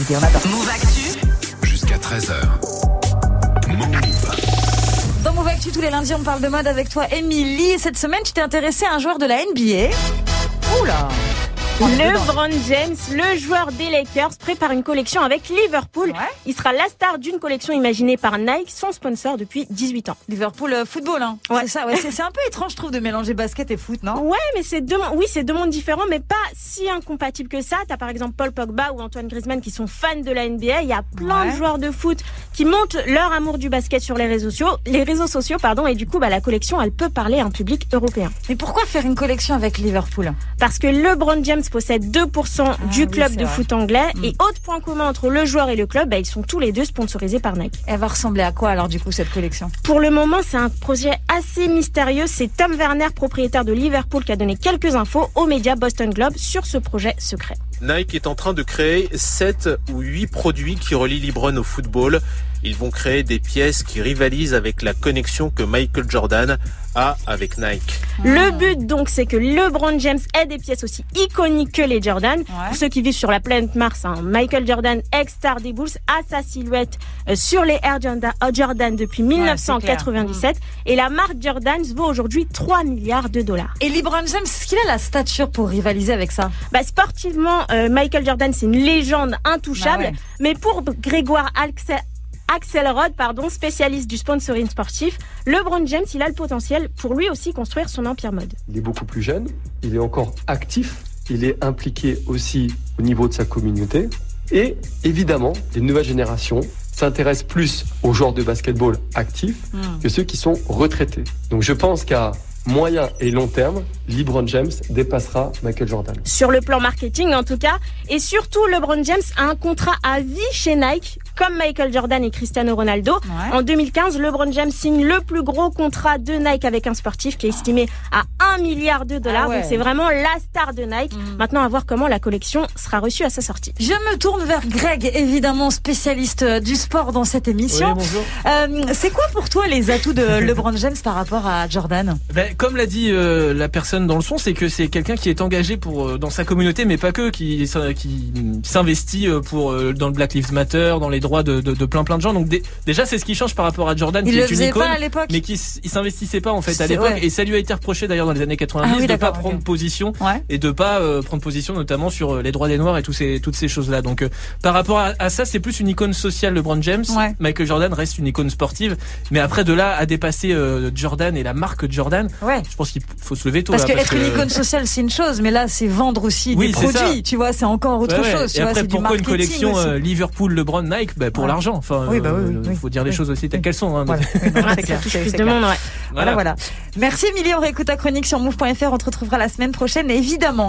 exclusivité. On attend. Move Actu. Jusqu'à 13h. Move. Dans Move Actu, tous les lundis, on parle de mode avec toi, Émilie. Cette semaine, tu t'es intéressée à un joueur de la NBA. Oula LeBron James, le joueur des Lakers, prépare une collection avec Liverpool. Ouais. Il sera la star d'une collection imaginée par Nike, son sponsor depuis 18 ans. Liverpool euh, football, hein. Ouais. C'est ça, ouais. C'est un peu étrange, je trouve, de mélanger basket et foot, non? Ouais, mais c'est deux, oui, c'est deux mondes différents, mais pas si incompatibles que ça. T'as par exemple Paul Pogba ou Antoine Griezmann qui sont fans de la NBA. Il y a plein Ouais. de joueurs de foot qui montrent leur amour du basket sur les réseaux sociaux, les réseaux sociaux, pardon, et du coup, bah, la collection, elle peut parler à un public européen. Mais pourquoi faire une collection avec Liverpool? Parce que LeBron James possède 2% du oui, club de vrai. foot anglais. Mm. Et autre point commun entre le joueur et le club, bah, ils sont tous les deux sponsorisés par Nike. Elle va ressembler à quoi alors, du coup, cette collection? Pour le moment, c'est un projet assez mystérieux. C'est Tom Werner, propriétaire de Liverpool, qui a donné quelques infos aux médias Boston Globe sur ce projet secret. Nike est en train de créer 7 ou 8 produits qui relient LeBron au football. Ils vont créer des pièces qui rivalisent avec la connexion que Michael Jordan a avec Nike. Le but donc, c'est que LeBron James ait des pièces aussi iconiques que les Jordan. Pour ceux qui vivent sur la planète Mars, hein, Michael Jordan, ex-star des Bulls, a sa silhouette euh, sur les Air Jordan, Jordan depuis 1997. Et la marque Jordan vaut aujourd'hui 3 milliards de dollars. Et LeBron James, est-ce qu'il a la stature pour rivaliser avec ça? Bah, sportivement, euh, Michael Jordan, c'est une légende intouchable. Bah ouais. Mais pour Grégoire Axel, Axelrod, pardon, spécialiste du sponsoring sportif, LeBron James, il a le potentiel pour lui aussi construire son empire mode. Il est beaucoup plus jeune, il est encore actif, il est impliqué aussi au niveau de sa communauté. Et évidemment, les nouvelles générations s'intéressent plus aux joueurs de basketball actifs que ceux qui sont retraités. Donc je pense qu'à moyen et long terme, LeBron James dépassera Michael Jordan. Sur le plan marketing, en tout cas. Et surtout, LeBron James a un contrat à vie chez Nike, comme Michael Jordan et Cristiano Ronaldo. Ouais. En 2015, LeBron James signe le plus gros contrat de Nike avec un sportif qui est estimé à 1 milliard de dollars. Ah ouais. Donc c'est vraiment la star de Nike. Mm. Maintenant, à voir comment la collection sera reçue à sa sortie. Je me tourne vers Greg, évidemment spécialiste euh, du sport dans cette émission. bonjour. Euh, c'est quoi pour toi les atouts de LeBron James par rapport à Jordan? Ben, comme l'a dit euh, la personne dans le son, c'est que c'est quelqu'un qui est engagé pour euh, dans sa communauté, mais pas que, qui, s'in- qui s'investit euh, pour euh, dans le Black Lives Matter, dans les droits de, de, de plein plein de gens. Donc dé- déjà, c'est ce qui change par rapport à Jordan, Il qui le est une icône, pas à l'époque mais qui s'investissait pas en fait à l'époque, ouais. et ça lui a été reproché d'ailleurs dans les années 90 Ah oui, de pas prendre position Ouais. et de pas euh, prendre position notamment sur les droits des noirs et tous ces toutes ces choses là. Donc euh, par rapport à, à ça, c'est plus une icône sociale LeBron James. Ouais. Michael Jordan reste une icône sportive, mais après de là à dépasser euh, Jordan et la marque Jordan, Ouais. je pense qu'il faut se lever tôt. Parce là, que être une icône sociale, c'est une chose, mais là, c'est vendre aussi Oui, des c'est produits. ça. Tu vois, c'est encore autre Ouais, ouais. chose. Tu Et vois, après, du pourquoi une marketing collection aussi. euh, Liverpool, LeBron, Nike bah, Pour Ouais. l'argent. Enfin, Oui, bah oui, euh, oui, il faut dire les choses aussi telles qu'elles sont. hein. Voilà. Voilà. Voilà. Merci Émilie, on réécoute ta chronique sur move.fr. On te retrouvera la semaine prochaine, évidemment.